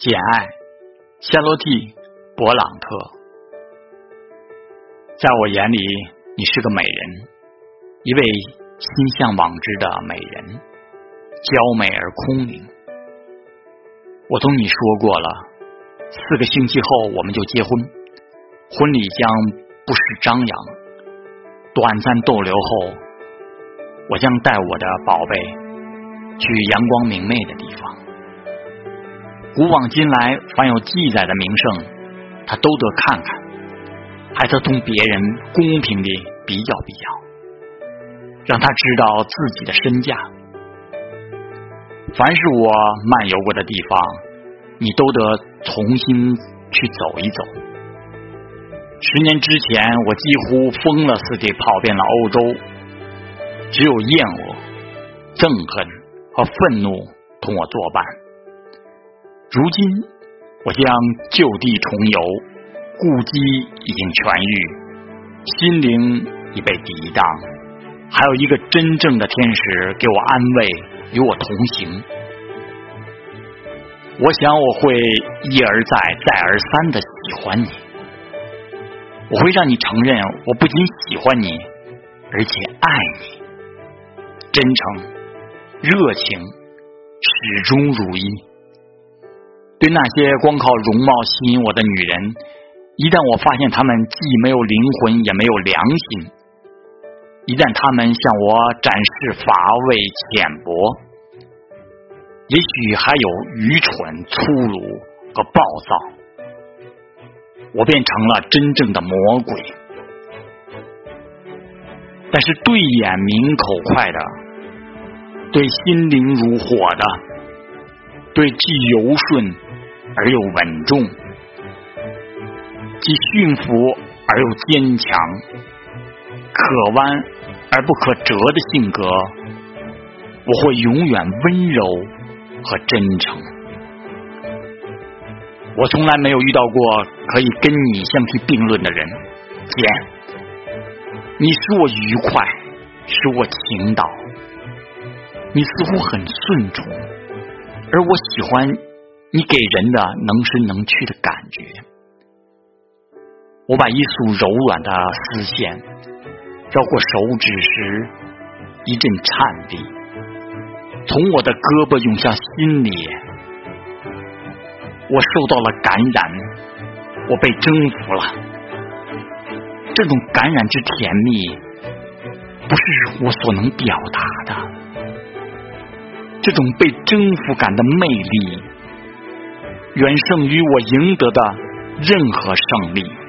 简爱，夏洛蒂·勃朗特。在我眼里，你是个美人，一位心向往之的美人，娇美而空灵。我同你说过了，四个星期后我们就结婚，婚礼将不时张扬。短暂逗留后，我将带我的宝贝去阳光明媚的地方。古往今来，凡有记载的名胜，他都得看看，还得同别人公平的比较比较，让他知道自己的身价。凡是我漫游过的地方，你都得重新去走一走。十年之前，我几乎疯了似的跑遍了欧洲，只有厌恶、憎恨和愤怒同我作伴。如今，我将就地重游，故迹已经痊愈，心灵已被抵挡，还有一个真正的天使给我安慰，与我同行。我想我会一而再、再而三的喜欢你，我会让你承认，我不仅喜欢你，而且爱你，真诚、热情，始终如一。对那些光靠容貌吸引我的女人，一旦我发现她们既没有灵魂也没有良心，一旦她们向我展示乏味浅薄，也许还有愚蠢、粗鲁和暴躁，我便成了真正的魔鬼。但是对眼明口快的，对心灵如火的，对既柔顺。而又稳重，既驯服而又坚强，可弯而不可折的性格，我会永远温柔和真诚。我从来没有遇到过可以跟你相提并论的人，简，你使我愉快，使我倾倒，你似乎很顺从，而我喜欢。你给人的能伸能屈的感觉，我把一束柔软的丝线绕过手指时，一阵颤栗，从我的胳膊涌向心里，我受到了感染，我被征服了。这种感染之甜蜜，不是我所能表达的。这种被征服感的魅力。远胜于我赢得的任何胜利。